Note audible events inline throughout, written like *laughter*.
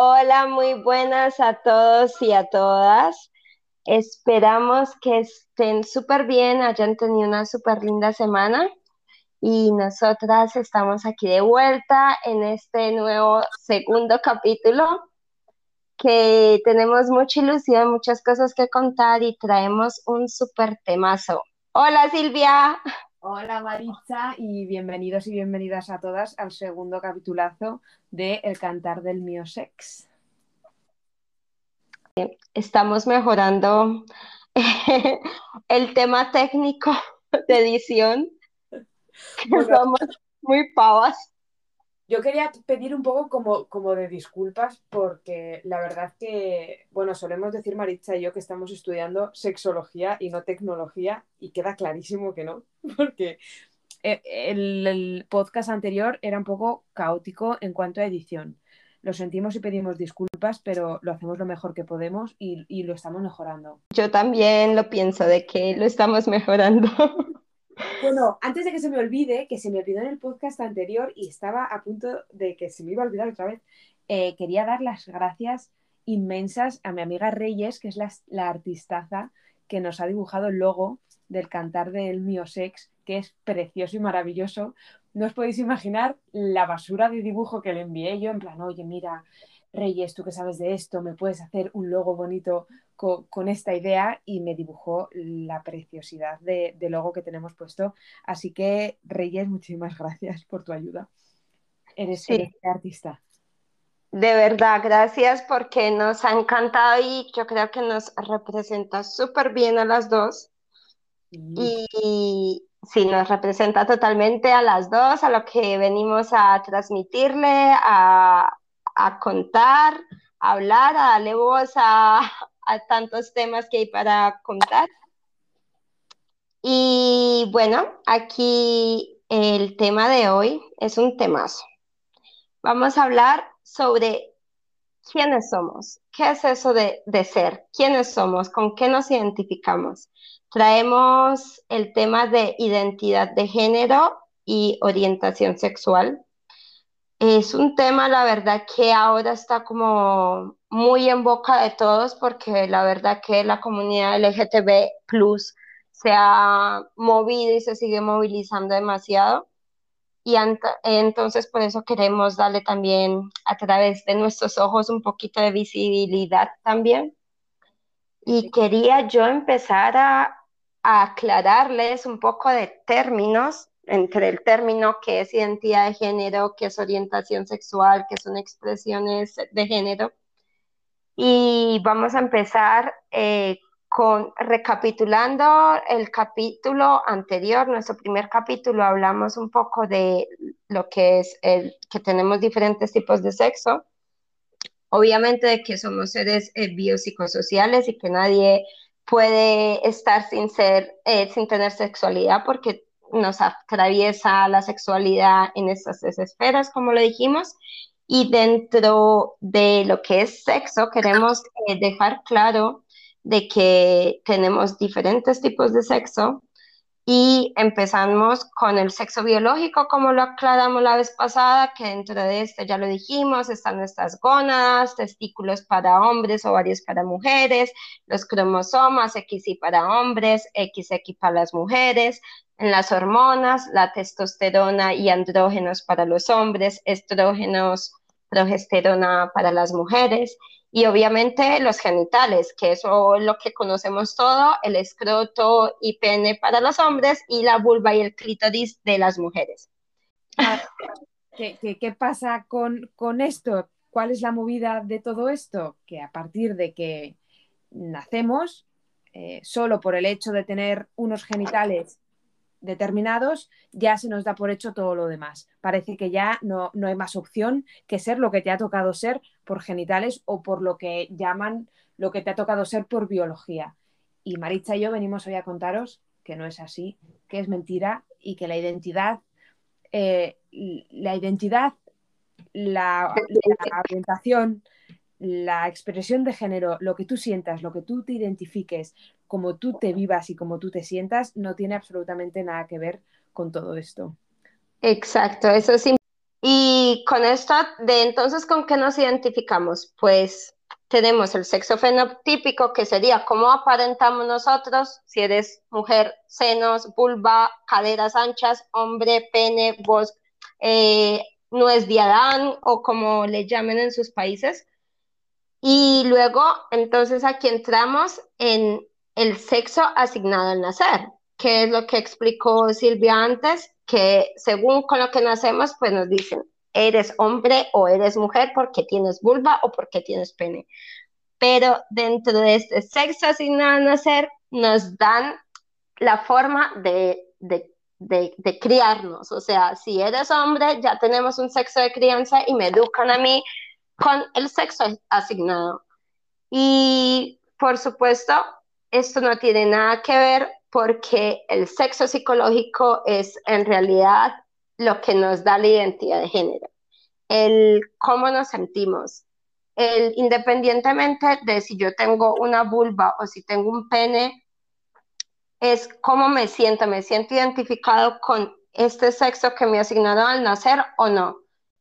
Hola, muy buenas a todos y a todas. Esperamos que estén súper bien, hayan tenido una súper linda semana y nosotras estamos aquí de vuelta en este nuevo segundo capítulo que tenemos mucha ilusión, muchas cosas que contar y traemos un súper temazo. Hola Silvia. Hola Maritza y bienvenidos y bienvenidas a todas al segundo capitulazo de El cantar del mío sex. Estamos mejorando *laughs* el tema técnico de edición, que somos muy pavas. Yo quería pedir un poco como, como de disculpas porque la verdad que, bueno, solemos decir Maritza y yo que estamos estudiando sexología y no tecnología y queda clarísimo que no, *laughs* porque eh, el, podcast anterior era un poco caótico en cuanto a edición. Lo sentimos y pedimos disculpas, pero lo hacemos lo mejor que podemos y, y lo estamos mejorando. Yo también lo pienso de que lo estamos mejorando. *laughs* Bueno, antes de que se me olvide, que se me olvidó en el podcast anterior y estaba a punto de que se me iba a olvidar otra vez, eh, quería dar las gracias inmensas a mi amiga Reyes, que es la, la, artistaza que nos ha dibujado el logo del cantar del Mío Sex, que es precioso y maravilloso. No os podéis imaginar la basura de dibujo que le envié yo, en plan, oye, mira, Reyes, tú que sabes de esto, me puedes hacer un logo bonito con, esta idea y me dibujó la preciosidad de, logo que tenemos puesto. Así que, Reyes, muchísimas gracias por tu ayuda. Eres, sí. artista. De verdad, gracias porque nos ha encantado y yo creo que nos representa súper bien a las dos. Y sí, nos representa totalmente a las dos, a lo que venimos a transmitirle, a, a contar, a hablar, a darle voz a, a tantos temas que hay para contar. Y bueno, aquí el tema de hoy es un temazo. Vamos a hablar sobre quiénes somos, qué es eso de, de, ser, quiénes somos, con qué nos identificamos. Traemos el tema de identidad de género y orientación sexual. Es un tema, la verdad, que ahora está como muy en boca de todos porque la verdad que la comunidad LGTB plus se ha movido y se sigue movilizando demasiado. Y entonces por eso queremos darle también a través de nuestros ojos un poquito de visibilidad también. Y quería yo empezar a, a aclararles un poco de términos entre el término que es identidad de género, que es orientación sexual, que son expresiones de género. Y vamos a empezar eh, con recapitulando el capítulo anterior, nuestro primer capítulo, hablamos un poco de lo que es el que tenemos diferentes tipos de sexo. Obviamente de que somos seres eh, biopsicosociales y que nadie puede estar sin ser, eh, sin tener sexualidad porque nos atraviesa la sexualidad en estas esferas, como lo dijimos, y dentro de lo que es sexo queremos eh, dejar claro de que tenemos diferentes tipos de sexo y empezamos con el sexo biológico, como lo aclaramos la vez pasada, que dentro de este ya lo dijimos, están nuestras gónadas, testículos para hombres, ovarios para mujeres, los cromosomas XY para hombres, XX para las mujeres, en las hormonas, la testosterona y andrógenos para los hombres, estrógenos, progesterona para las mujeres y obviamente los genitales, que eso es lo que conocemos todo, el escroto y pene para los hombres y la vulva y el clítoris de las mujeres. ¿Qué, pasa con, con esto? ¿Cuál es la movida de todo esto? Que a partir de que nacemos, eh, solo por el hecho de tener unos genitales determinados, ya se nos da por hecho todo lo demás. Parece que ya no, no, hay más opción que ser lo que te ha tocado ser por genitales o por lo que llaman lo que te ha tocado ser por biología. Y Maritza y yo venimos hoy a contaros que no es así, que es mentira y que la identidad, eh, la identidad, la, la orientación, la expresión de género, lo que tú sientas, lo que tú te identifiques, como tú te vivas y como tú te sientas, no tiene absolutamente nada que ver con todo esto. Exacto, eso es Y con esto, de entonces, ¿con qué nos identificamos? Pues tenemos el sexo fenotípico, que sería cómo aparentamos nosotros, si eres mujer, senos, vulva, caderas anchas, hombre, pene, voz, eh, nuez de Adán o como le llamen en sus países. Y luego, entonces aquí entramos en el sexo asignado al nacer, que es lo que explicó Silvia antes, que según con lo que nacemos, pues nos dicen, eres hombre o eres mujer porque tienes vulva o porque tienes pene. Pero dentro de este sexo asignado al nacer, nos dan la forma de, de, de, criarnos. O sea, si eres hombre, ya tenemos un sexo de crianza y me educan a mí con el sexo asignado. Y por supuesto, esto no tiene nada que ver porque el sexo psicológico es en realidad lo que nos da la identidad de género, el cómo nos sentimos, el independientemente de si yo tengo una vulva o si tengo un pene, es cómo me siento, me siento identificado con este sexo que me asignaron al nacer o no.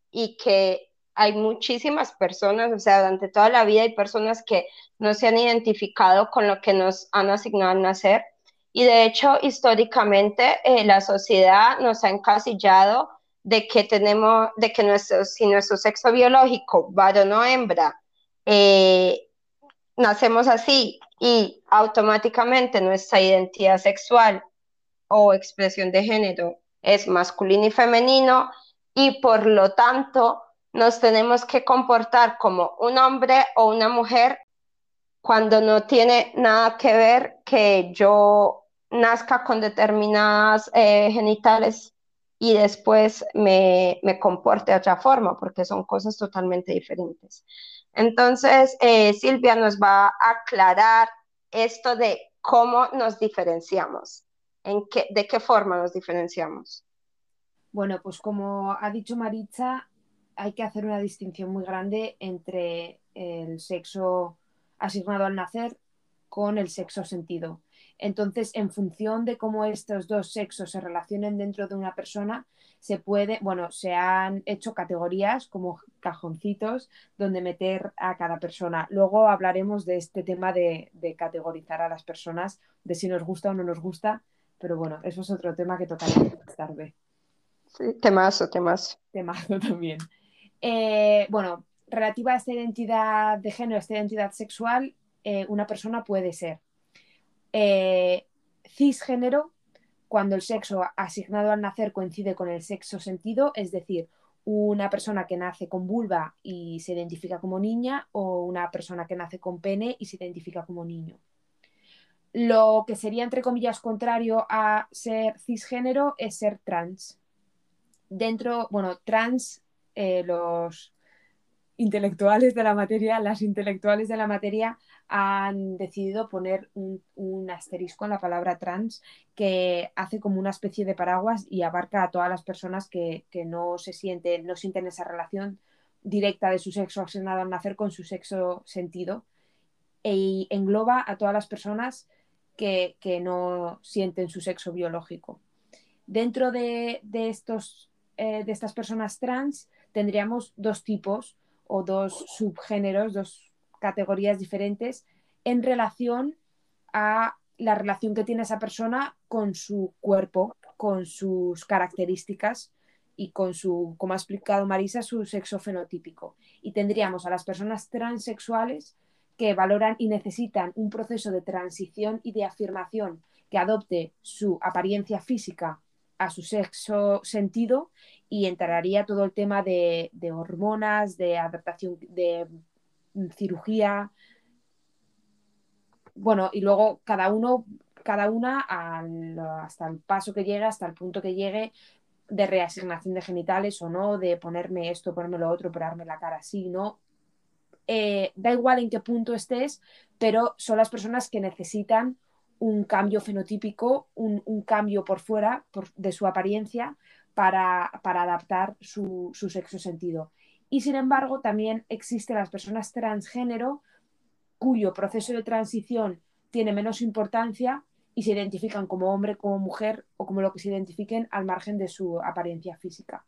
Y que hay muchísimas personas, o sea, durante toda la vida hay personas que no se han identificado con lo que nos han asignado al nacer. Y de hecho, históricamente, eh, la sociedad nos ha encasillado de que tenemos, de que nuestro, si nuestro sexo biológico, varón o hembra, eh, nacemos así y automáticamente nuestra identidad sexual o expresión de género es masculino y femenino y por lo tanto nos tenemos que comportar como un hombre o una mujer cuando no tiene nada que ver que yo nazca con determinadas eh, genitales y después me, me, comporte de otra forma, porque son cosas totalmente diferentes. Entonces, eh, Silvia nos va a aclarar esto de cómo nos diferenciamos, en qué, de qué forma nos diferenciamos. Bueno, pues como ha dicho Maritza, hay que hacer una distinción muy grande entre el sexo asignado al nacer con el sexo sentido. Entonces, en función de cómo estos dos sexos se relacionen dentro de una persona, se puede, bueno, se han hecho categorías como cajoncitos donde meter a cada persona. Luego hablaremos de este tema de, categorizar a las personas, de si nos gusta o no nos gusta, pero bueno, eso es otro tema que tocará más tarde. Sí, temazo, temazo. Temazo también. Eh, bueno, relativa a esta identidad de género, esta identidad sexual, eh, una persona puede ser eh, cisgénero cuando el sexo asignado al nacer coincide con el sexo sentido, es decir, una persona que nace con vulva y se identifica como niña o una persona que nace con pene y se identifica como niño. Lo que sería, entre comillas, contrario a ser cisgénero es ser trans. Dentro, bueno, trans, eh, los intelectuales de la materia, las intelectuales de la materia han decidido poner un, asterisco en la palabra trans que hace como una especie de paraguas y abarca a todas las personas que, no se sienten, no sienten esa relación directa de su sexo asignado al nacer con su sexo sentido e engloba a todas las personas que, no sienten su sexo biológico. Dentro de, estos, eh, de estas personas trans tendríamos dos tipos o dos subgéneros, dos categorías diferentes en relación a la relación que tiene esa persona con su cuerpo, con sus características y con su, como ha explicado Marisa, su sexo fenotípico. Y tendríamos a las personas transexuales que valoran y necesitan un proceso de transición y de afirmación que adopte su apariencia física a su sexo sentido y entraría todo el tema de, hormonas, de adaptación, de cirugía. Bueno, y luego cada uno, cada una hasta el paso que llegue, hasta el punto que llegue de reasignación de genitales o no, de ponerme esto, ponerme lo otro, operarme la cara así, ¿no? Eh, da igual en qué punto estés, pero son las personas que necesitan un cambio fenotípico, un, cambio por fuera de su apariencia para, adaptar su, sexo sentido. Y sin embargo, también existen las personas transgénero cuyo proceso de transición tiene menos importancia y se identifican como hombre, como mujer o como lo que se identifiquen al margen de su apariencia física.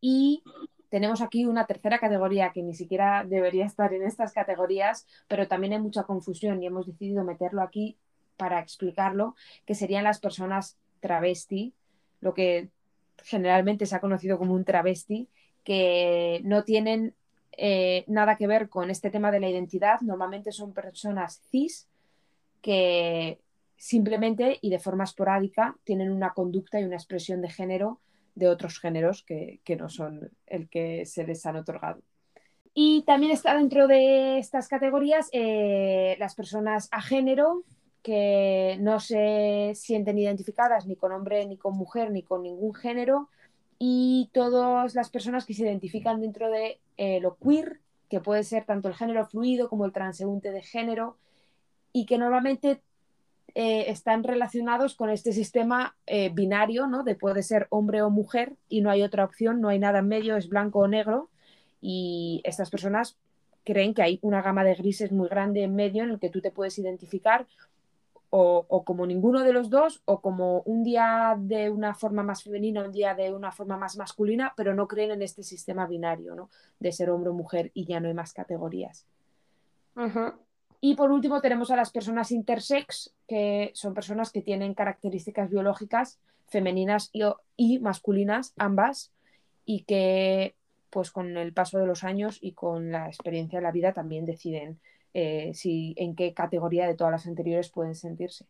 Y tenemos aquí una tercera categoría que ni siquiera debería estar en estas categorías, pero también hay mucha confusión y hemos decidido meterlo aquí para explicarlo, que serían las personas travesti, lo que generalmente se ha conocido como un travesti, que no tienen eh, nada que ver con este tema de la identidad. Normalmente son personas cis que simplemente y de forma esporádica tienen una conducta y una expresión de género de otros géneros que, no son el que se les han otorgado. Y también está dentro de estas categorías eh, las personas a género que no se sienten identificadas ni con hombre, ni con mujer, ni con ningún género, y todas las personas que se identifican dentro de eh, lo queer, que puede ser tanto el género fluido como el transeúnte de género, y que normalmente eh, están relacionados con este sistema eh, binario, ¿no? De puede ser hombre o mujer y no hay otra opción, no hay nada en medio, es blanco o negro, y estas personas creen que hay una gama de grises muy grande en medio en el que tú te puedes identificar o, como ninguno de los dos, o como un día de una forma más femenina, un día de una forma más masculina, pero no creen en este sistema binario, ¿no? De ser hombre o mujer y ya no hay más categorías. Y por último tenemos a las personas intersex, que son personas que tienen características biológicas femeninas y, y masculinas, ambas, y que pues con el paso de los años y con la experiencia de la vida también deciden eh, si, en qué categoría de todas las anteriores pueden sentirse.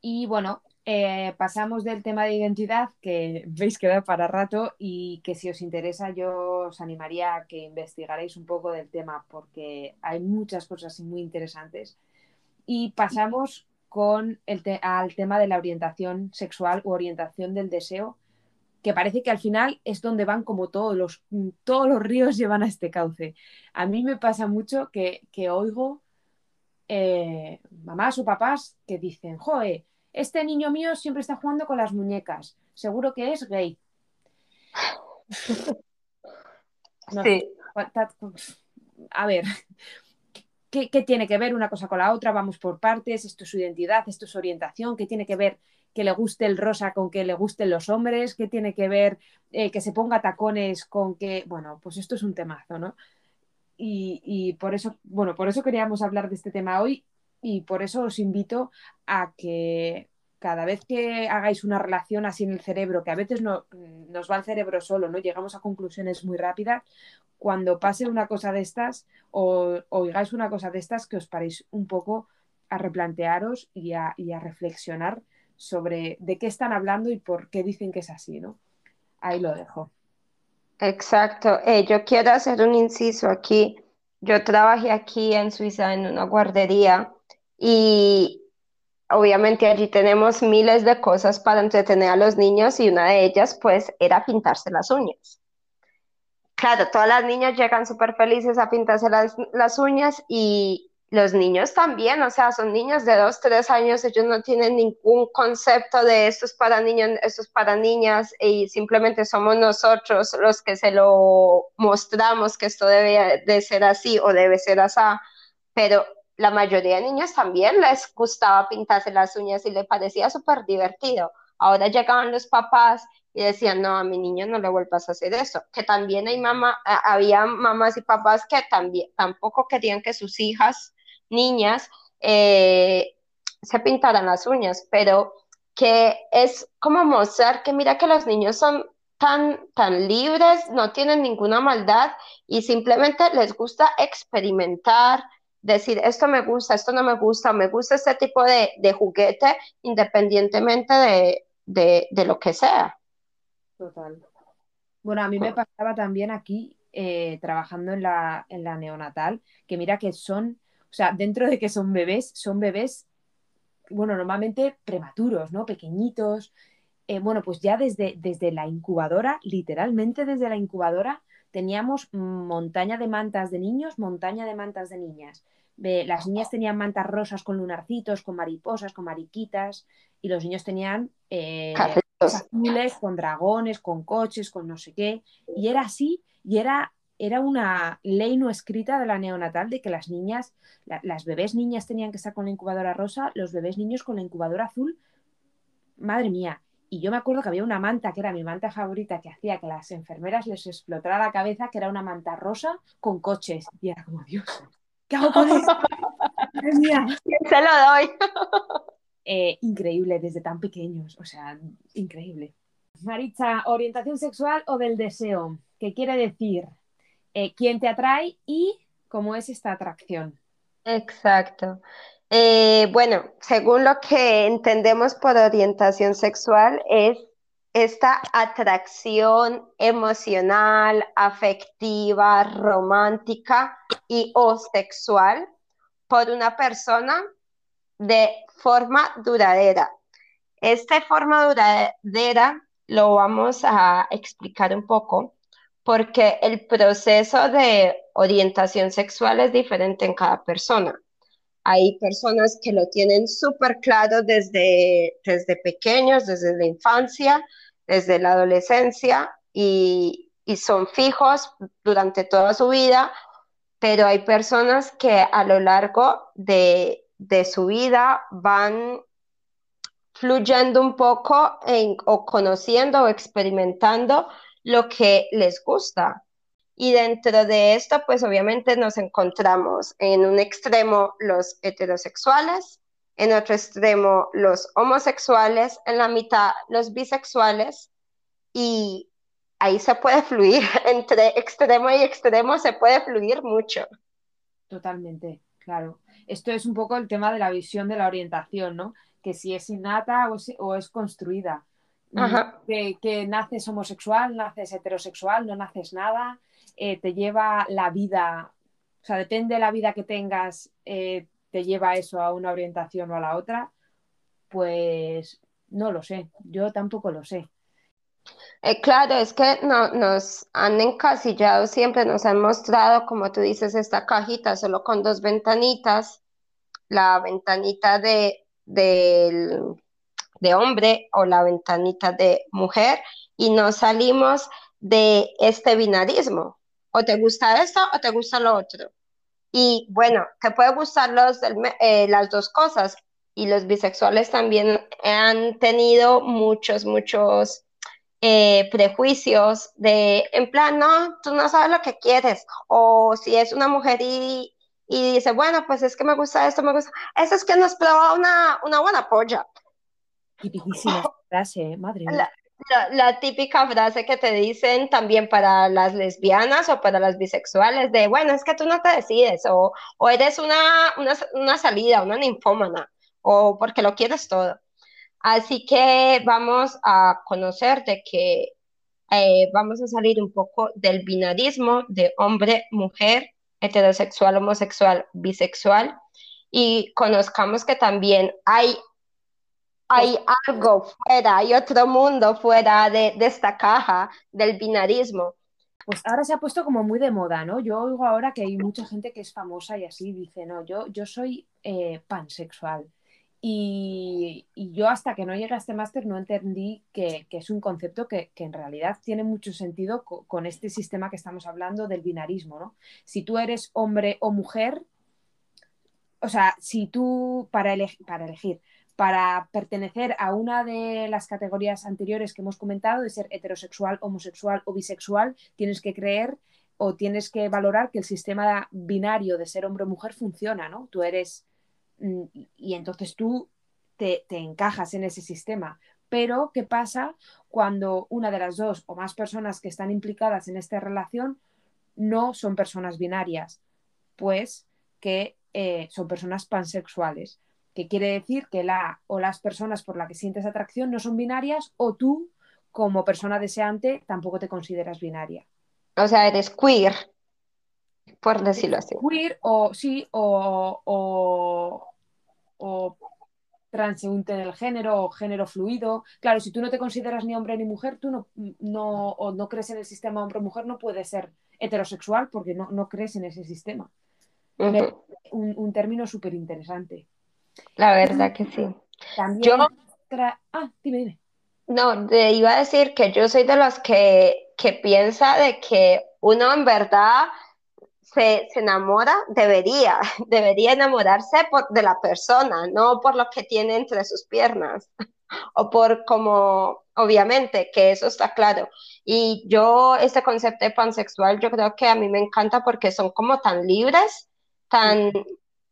Y bueno, eh, pasamos del tema de identidad, que veis que da para rato y que si os interesa yo os animaría a que investigarais un poco del tema porque hay muchas cosas muy interesantes. Y pasamos con el al tema de la orientación sexual o orientación del deseo, que parece que al final es donde van como todos los, todos los ríos llevan a este cauce. A mí me pasa mucho que, oigo eh, mamás o papás que dicen, joe, este niño mío siempre está jugando con las muñecas, seguro que es gay. *laughs* sí. A ver, ¿qué, ¿qué, tiene que ver una cosa con la otra? Vamos por partes, esto es su identidad, esto es su orientación, ¿qué tiene que ver que le guste el rosa con que le gusten los hombres, que tiene que ver eh, que se ponga tacones con que, bueno, pues esto es un temazo, ¿no? Y, por eso, bueno, por eso queríamos hablar de este tema hoy y por eso os invito a que cada vez que hagáis una relación así en el cerebro, que a veces no, nos va el cerebro solo, ¿no? Llegamos a conclusiones muy rápidas, cuando pase una cosa de estas o oigáis una cosa de estas, que os paréis un poco a replantearos y a, y a reflexionar sobre de qué están hablando y por qué dicen que es así, ¿no? Ahí lo dejo. Exacto. Eh, yo quiero hacer un inciso aquí. Yo trabajé aquí en Suiza en una guardería y obviamente allí tenemos miles de cosas para entretener a los niños y una de ellas pues era pintarse las uñas. Claro, todas las niñas llegan súper felices a pintarse las, las uñas y los niños también, o sea, son niños de dos, tres años, ellos no tienen ningún concepto de esto es para niños, esto es para niñas, y simplemente somos nosotros los que se lo mostramos que esto debe de ser así o debe ser así, pero la mayoría de niños también les gustaba pintarse las uñas y les parecía súper divertido. Ahora llegaban los papás y decían, no, a mi niño no le vuelvas a hacer eso. Que también hay mamá, había mamás y papás que también tampoco querían que sus hijas niñas eh, se pintaran las uñas, pero que es como mostrar que mira que los niños son tan, tan libres, no tienen ninguna maldad y simplemente les gusta experimentar, decir esto me gusta, esto no me gusta, me gusta este tipo de, juguete independientemente de, lo que sea. Total. Bueno, a mí me pasaba también aquí eh, trabajando en la, en la neonatal, que mira que son o sea, dentro de que son bebés, son bebés, bueno, normalmente prematuros, ¿no? Pequeñitos. Eh, bueno, pues ya desde, desde la incubadora, literalmente desde la incubadora, teníamos montaña de mantas de niños, montaña de mantas de niñas. las niñas tenían mantas rosas con lunarcitos, con mariposas, con mariquitas, y los niños tenían eh, azules con dragones, con coches, con no sé qué. Y era así, y era era una ley no escrita de la neonatal de que las niñas, las bebés niñas tenían que estar con la incubadora rosa, los bebés niños con la incubadora azul. Madre mía. Y yo me acuerdo que había una manta, que era mi manta favorita, que hacía que las enfermeras les explotara la cabeza, que era una manta rosa con coches. Y era como, Dios, ¿qué hago con esto? *laughs* Se lo doy. *laughs* Eh, increíble, desde tan pequeños, o sea, increíble. Maritza, orientación sexual o del deseo, ¿qué quiere decir? Eh, ¿Quién te atrae y cómo es esta atracción? Exacto. Eh, bueno, según lo que entendemos por orientación sexual, es esta atracción emocional, afectiva, romántica y o sexual por una persona de forma duradera. Esta forma duradera lo vamos a explicar un poco porque el proceso de orientación sexual es diferente en cada persona. Hay personas que lo tienen súper claro desde, desde pequeños, desde la infancia, desde la adolescencia y, y son fijos durante toda su vida, pero hay personas que a lo largo de, de su vida van fluyendo un poco o conociendo o experimentando lo que les gusta. Y dentro de esto, pues obviamente nos encontramos en un extremo los heterosexuales, en otro extremo los homosexuales, en la mitad los bisexuales y ahí se puede *laughs* fluir, entre extremo y extremo se puede fluir mucho. Totalmente, claro. Esto es un poco el tema de la visión de la orientación, ¿no? Que si es innata o es, construida. Que, que, naces homosexual, naces heterosexual, no naces nada, eh, te lleva la vida, o sea, depende de la vida que tengas, eh, te lleva eso a una orientación o a la otra, pues no lo sé, yo tampoco lo sé. Eh, claro, es que no, nos han encasillado siempre, nos han mostrado, como tú dices, esta cajita solo con dos ventanitas, la ventanita de, de hombre o la ventanita de mujer, y nos salimos de este binarismo. O te gusta esto o te gusta lo otro. Y bueno, te puede gustar los, eh, las dos cosas. Y los bisexuales también han tenido muchos, muchos eh, prejuicios de, en plan, no, tú no sabes lo que quieres, o si es una mujer y, y dice, bueno, pues es que me gusta esto, me gusta, eso es que nos prueba una, una buena polla. Tipiquísima frase, ¿eh? madre mía. La, la, típica frase que te dicen también para las lesbianas o para las bisexuales, de, bueno, es que tú no te decides, o, o eres una, una, una salida, una ninfómana, o porque lo quieres todo. Así que vamos a conocer de que eh, vamos a salir un poco del binarismo de hombre, mujer, heterosexual, homosexual, bisexual y conozcamos que también hay, hay algo fuera, hay otro mundo fuera de, esta caja del binarismo. Pues ahora se ha puesto como muy de moda, ¿no? Yo oigo ahora que hay mucha gente que es famosa y así dice, no, yo, yo soy eh, pansexual. Y, yo hasta que no llegué a este máster no entendí que, es un concepto que, en realidad tiene mucho sentido con, este sistema que estamos hablando del binarismo, ¿no? Si tú eres hombre o mujer, o sea, si tú para, para elegir, para pertenecer a una de las categorías anteriores que hemos comentado, de ser heterosexual, homosexual o bisexual, tienes que creer o tienes que valorar que el sistema binario de ser hombre o mujer funciona, ¿no? Tú eres Mm, y entonces tú te, encajas en ese sistema. Pero, ¿qué pasa cuando una de las dos o más personas que están implicadas en esta relación no son personas binarias? Pues que eh, son personas pansexuales, que quiere decir que la o las personas por las que sientes atracción no son binarias o tú, como persona deseante, tampoco te consideras binaria. O sea, eres queer por decirlo así. Queer o sí, o, o, o transeúnte del género o género fluido. Claro, si tú no te consideras ni hombre ni mujer, tú no, no, o no crees en el sistema hombre-mujer, no puedes ser heterosexual porque no, no crees en ese sistema. un, término súper interesante. La verdad que sí. También yo... Ah, dime, dime. No, te iba a decir que yo soy de los que, que piensa de que uno en verdad se, enamora, debería, *laughs* debería enamorarse de la persona, no por lo que tiene entre sus piernas *laughs* o por como obviamente, que eso está claro. Y yo, este concepto de pansexual, yo creo que a mí me encanta porque son como tan libres, tan,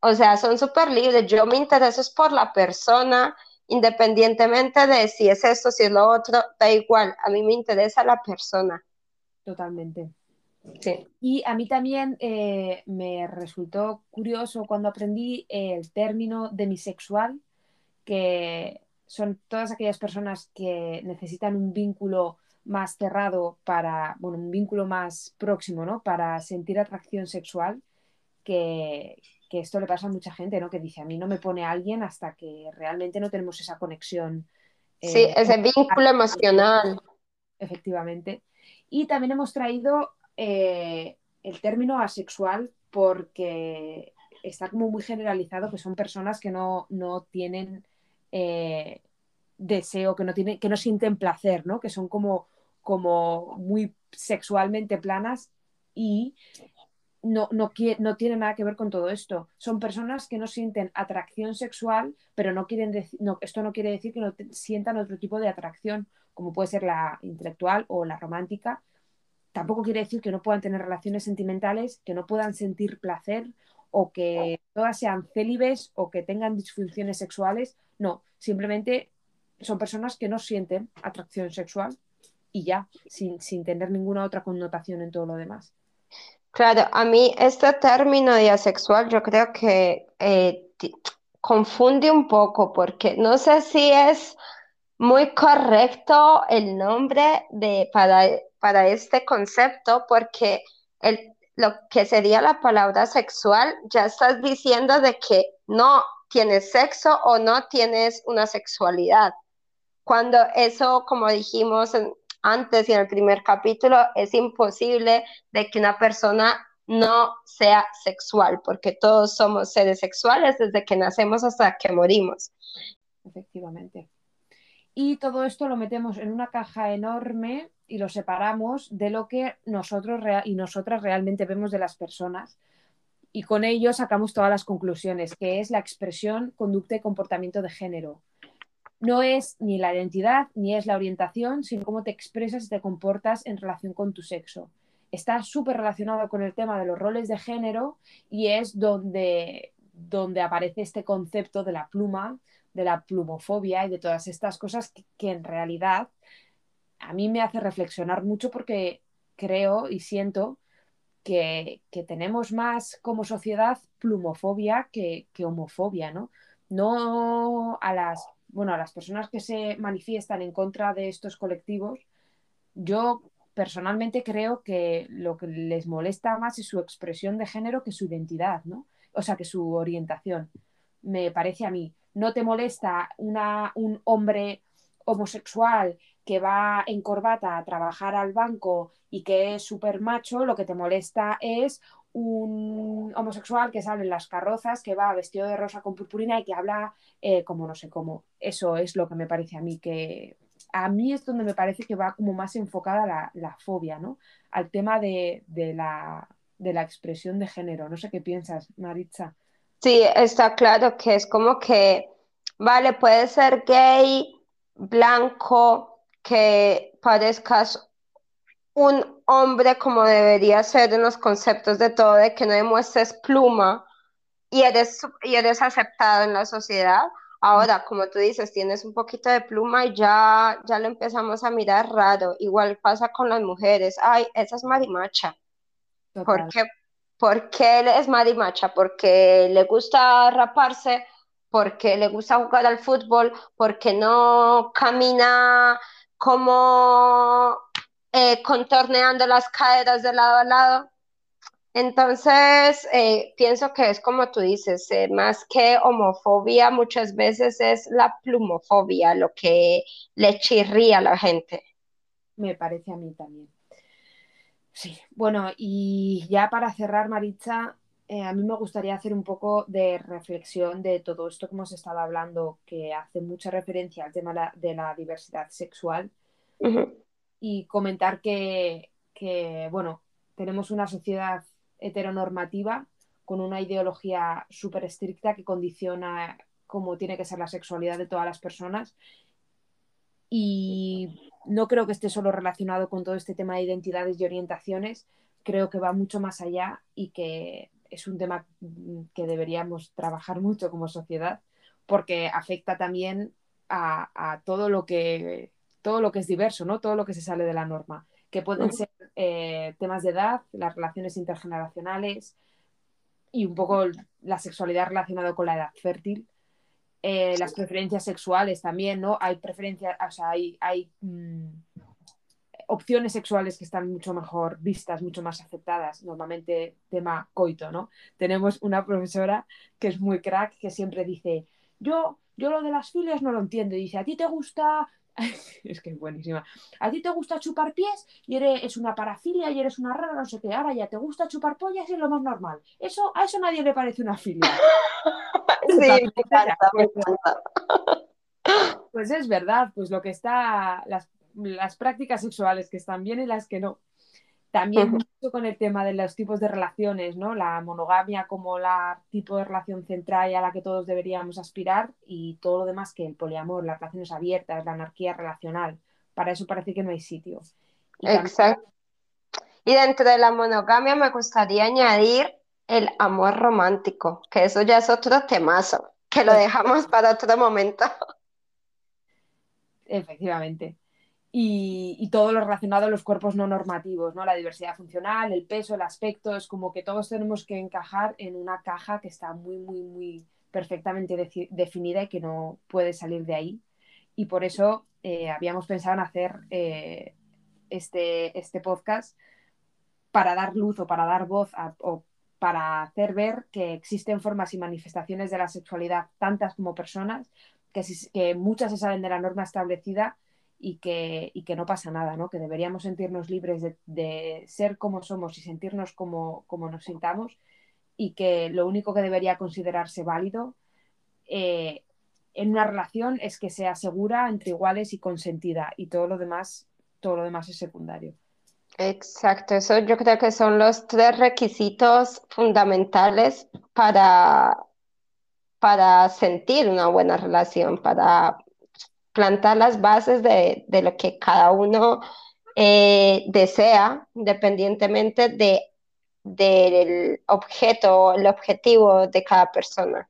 o sea, son súper libres. Yo me intereso por la persona, independientemente de si es esto, si es lo otro, da igual, a mí me interesa la persona. Totalmente. Sí. Y a mí también eh, me resultó curioso cuando aprendí el término demisexual, que son todas aquellas personas que necesitan un vínculo más cerrado para, bueno, un vínculo más próximo, ¿no? Para sentir atracción sexual, que, que esto le pasa a mucha gente, ¿no? Que dice, a mí no me pone alguien hasta que realmente no tenemos esa conexión. Eh, sí, ese vínculo emocional. Efectivamente. Y también hemos traído eh, el término asexual porque está como muy generalizado que son personas que no, no tienen eh, deseo, que no, tienen, que no sienten placer, ¿no? Que son como, como muy sexualmente planas y no, no, no tiene nada que ver con todo esto. Son personas que no sienten atracción sexual, pero no quieren no, esto no quiere decir que no sientan otro tipo de atracción, como puede ser la intelectual o la romántica. Tampoco quiere decir que no puedan tener relaciones sentimentales, que no puedan sentir placer o que todas sean célibes o que tengan disfunciones sexuales. No, simplemente son personas que no sienten atracción sexual y ya, sin, sin tener ninguna otra connotación en todo lo demás. Claro, a mí este término de asexual yo creo que eh, confunde un poco porque no sé si es muy correcto el nombre de, para, para este concepto porque el, lo que sería la palabra sexual ya estás diciendo de que no tienes sexo o no tienes una sexualidad. Cuando eso, como dijimos en, antes y en el primer capítulo, es imposible de que una persona no sea sexual, porque todos somos seres sexuales desde que nacemos hasta que morimos. Efectivamente. Y todo esto lo metemos en una caja enorme y lo separamos de lo que nosotros y nosotras realmente vemos de las personas. Y con ello sacamos todas las conclusiones, que es la expresión, conducta y comportamiento de género no es ni la identidad ni es la orientación, sino cómo te expresas y te comportas en relación con tu sexo. Está súper relacionado con el tema de los roles de género y es donde, donde aparece este concepto de la pluma, de la plumofobia y de todas estas cosas que, en realidad a mí me hace reflexionar mucho porque creo y siento que, tenemos más como sociedad plumofobia que, que homofobia, ¿no? No a las bueno, a las personas que se manifiestan en contra de estos colectivos, yo personalmente creo que lo que les molesta más es su expresión de género que su identidad, ¿no? O sea, que su orientación. Me parece a mí. No te molesta un hombre homosexual que va en corbata a trabajar al banco y que es súper macho, lo que te molesta es un homosexual que sale en las carrozas, que va vestido de rosa con purpurina y que habla eh, como no sé cómo. Eso es lo que me parece a mí que... A mí es donde me parece que va como más enfocada la, fobia, ¿no? Al tema de, la, de la expresión de género. No sé qué piensas, Maritza. Sí, está claro que es como que, vale, puede ser gay, blanco, que parezcas un hombre como debería ser en los conceptos de todo, de que no demuestres pluma y eres, y eres aceptado en la sociedad. Ahora, como tú dices, tienes un poquito de pluma y ya, ya lo empezamos a mirar raro. Igual pasa con las mujeres. Ay, esa es marimacha. ¿Por qué, ¿Por qué es marimacha? Porque le gusta raparse, porque le gusta jugar al fútbol, porque no camina como eh, contorneando las caderas de lado a lado. Entonces, eh, pienso que es como tú dices, eh, más que homofobia, muchas veces es la plumofobia lo que le chirría a la gente. Me parece a mí también. Sí, bueno, y ya para cerrar, Maritza, a mí me gustaría hacer un poco de reflexión de todo esto que hemos estado hablando, que hace mucha referencia al tema de la diversidad sexual y comentar que, bueno, tenemos una sociedad heteronormativa con una ideología súper estricta que condiciona cómo tiene que ser la sexualidad de todas las personas. Y no creo que esté solo relacionado con todo este tema de identidades y orientaciones, creo que va mucho más allá y que es un tema que deberíamos trabajar mucho como sociedad porque afecta también a, todo lo que todo lo que es diverso, ¿no? Todo lo que se sale de la norma, que pueden ser eh, temas de edad, las relaciones intergeneracionales y un poco la sexualidad relacionada con la edad fértil, eh, las preferencias sexuales también, ¿no? Hay preferencias, o sea, hay, hay mm, opciones sexuales que están mucho mejor vistas, mucho más aceptadas, normalmente tema coito, ¿no? Tenemos una profesora que es muy crack, que siempre dice, yo, yo lo de las filias no lo entiendo, y dice, a ti te gusta *laughs* es que es buenísima. A ti te gusta chupar pies y eres es una parafilia y eres una rara, no sé qué. Ahora ya te gusta chupar pollas y es lo más normal. Eso, a eso nadie le parece una filia. *laughs* sí, me encanta, me encanta. Pues es verdad, pues lo que está, las, las prácticas sexuales que están bien y las que no. También mucho con el tema de los tipos de relaciones, ¿no? La monogamia como la tipo de relación central a la que todos deberíamos aspirar y todo lo demás que el poliamor, las relaciones abiertas, la anarquía relacional. Para eso parece que no hay sitio. Exacto. Y dentro de la monogamia me gustaría añadir el amor romántico, que eso ya es otro temazo, que lo dejamos para otro momento. Efectivamente y, todo lo relacionado a los cuerpos no normativos, ¿no? La diversidad funcional, el peso, el aspecto, es como que todos tenemos que encajar en una caja que está muy, muy, muy perfectamente definida y que no puede salir de ahí. Y por eso eh, habíamos pensado en hacer eh, este, este podcast para dar luz o para dar voz o para hacer ver que existen formas y manifestaciones de la sexualidad, tantas como personas, que, que muchas se salen de la norma establecida y que, y que no pasa nada, ¿no? que deberíamos sentirnos libres de, ser como somos y sentirnos como, como, nos sintamos y que lo único que debería considerarse válido eh, en una relación es que sea segura, entre iguales y consentida y todo lo demás, todo lo demás es secundario. Exacto, eso yo creo que son los tres requisitos fundamentales para, para sentir una buena relación, para plantar las bases de, lo que cada uno eh, desea, independientemente de, del objeto, el objetivo de cada persona.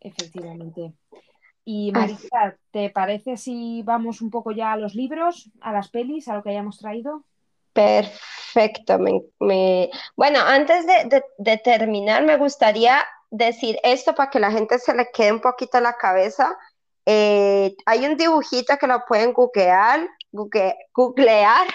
Efectivamente. Y Marisa, ¿te parece si vamos un poco ya a los libros, a las pelis, a lo que hayamos traído? Perfecto. Bueno, antes de, de, terminar, me gustaría decir esto para que la gente se le quede un poquito a la cabeza. Eh, hay un dibujito que lo pueden googlear, googlear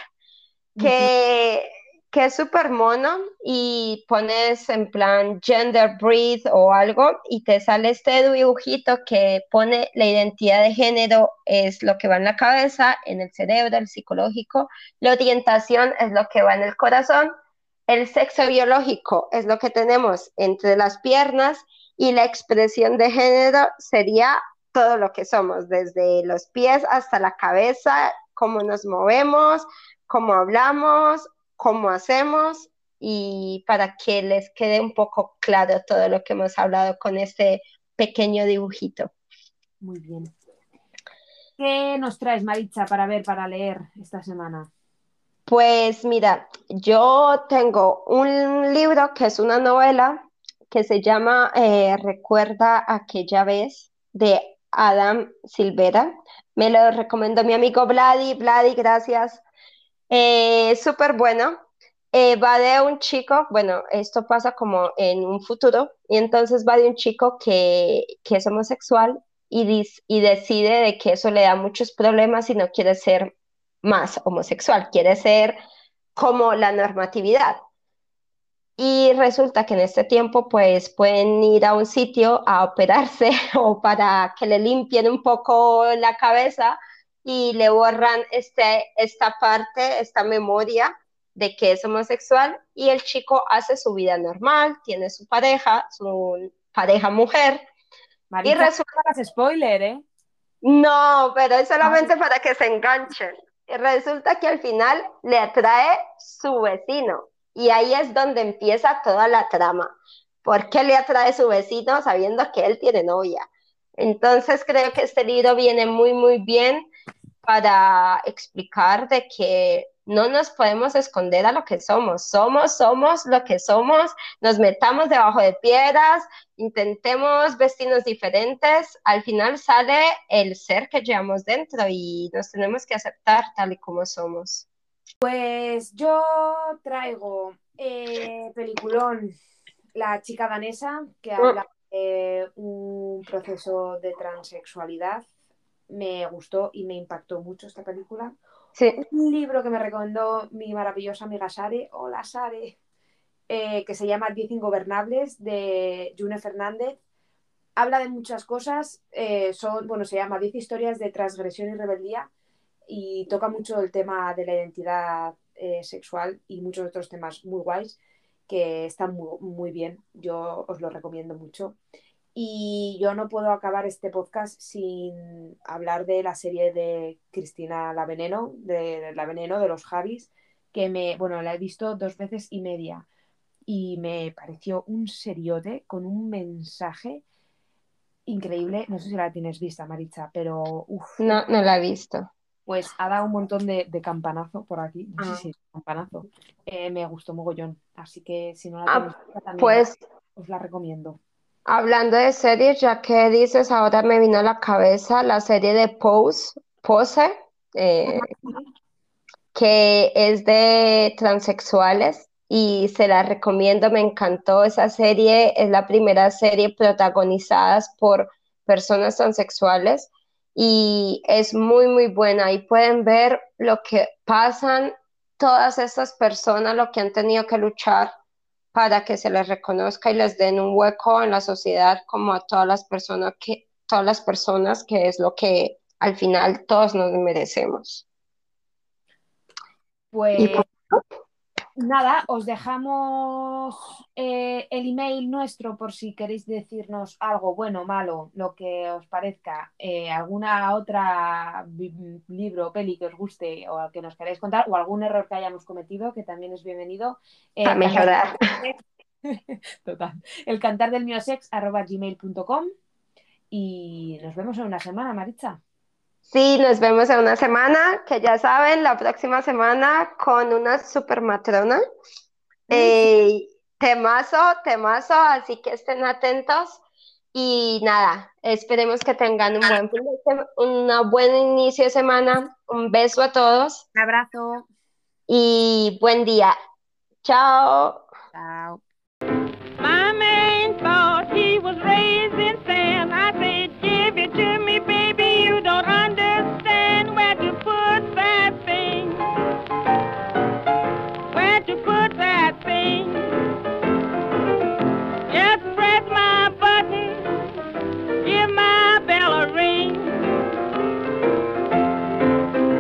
que, que es súper mono y pones en plan gender breed o algo y te sale este dibujito que pone la identidad de género es lo que va en la cabeza, en el cerebro, el psicológico, la orientación es lo que va en el corazón, el sexo biológico es lo que tenemos entre las piernas y la expresión de género sería todo lo que somos, desde los pies hasta la cabeza, cómo nos movemos, cómo hablamos, cómo hacemos y para que les quede un poco claro todo lo que hemos hablado con este pequeño dibujito. Muy bien. ¿Qué nos traes, Maritza, para ver, para leer esta semana? Pues mira, yo tengo un libro que es una novela que se llama eh, Recuerda aquella vez de Adam Silvera. Me lo recomendó mi amigo Vladi. Vladi, gracias. Eh, Súper bueno. Eh, va de un chico, bueno, esto pasa como en un futuro, y entonces va de un chico que, que es homosexual y, y decide de que eso le da muchos problemas y no quiere ser más homosexual, quiere ser como la normatividad. Y resulta que en este tiempo pues pueden ir a un sitio a operarse *laughs* o para que le limpien un poco la cabeza y le borran este, esta parte, esta memoria de que es homosexual y el chico hace su vida normal, tiene su pareja, su pareja mujer. y resulta... No spoiler, ¿eh? No, pero es solamente para que se enganchen. Y resulta que al final le atrae su vecino y ahí es donde empieza toda la trama. ¿Por qué le atrae su vecino sabiendo que él tiene novia? Entonces creo que este libro viene muy, muy bien para explicar de que no nos podemos esconder a lo que somos. Somos, somos lo que somos. Nos metamos debajo de piedras, intentemos vestirnos diferentes. Al final sale el ser que llevamos dentro y nos tenemos que aceptar tal y como somos. Pues yo traigo eh, peliculón La chica danesa, que mm. habla de un proceso de transexualidad. Me gustó y me impactó mucho esta película. Un libro que me recomendó mi maravillosa amiga Sare, hola Sare, eh, que se llama Diez Ingobernables de June Fernández. Habla de muchas cosas, eh, son, bueno, se llama Diez historias de transgresión y rebeldía y toca mucho el tema de la identidad eh, sexual y muchos otros temas muy guays que están muy, muy bien. Yo os lo recomiendo mucho. Y yo no puedo acabar este podcast sin hablar de la serie de Cristina La Veneno, de La Veneno, de los Javis, que me, bueno, la he visto dos veces y media y me pareció un seriote con un mensaje increíble. No sé si la tienes vista, Maritza, pero uff. No, no la he visto. Pues ha dado un montón de, campanazo por aquí. No sé ah. si campanazo. Eh, me gustó mogollón. Así que si no la ah, vista, también pues... os la recomiendo. Hablando de series, ya que dices, ahora me vino a la cabeza la serie de Pose, Pose eh, que es de transexuales y se la recomiendo, me encantó esa serie, es la primera serie protagonizada por personas transexuales y es muy, muy buena. Ahí pueden ver lo que pasan todas estas personas, lo que han tenido que luchar para que se les reconozca y les den un hueco en la sociedad como a todas las personas que, todas las personas que es lo que al final todos nos merecemos. Pues nada, os dejamos eh, el email nuestro por si queréis decirnos algo bueno, malo, lo que os parezca, eh, alguna otra libro o peli que os guste o que nos queráis contar, o algún error que hayamos cometido, que también es bienvenido. Eh, A mejorar. *laughs* Total. El cantar del mío sex arroba gmail.com y nos vemos en una semana, Maritza. Sí, nos vemos en una semana, que ya saben, la próxima semana con una super matrona. Eh, temazo, temazo, así que estén atentos. Y nada, esperemos que tengan un buen, un buen inicio de semana. Un beso a todos. Un abrazo. Y buen día. Chao. Chao.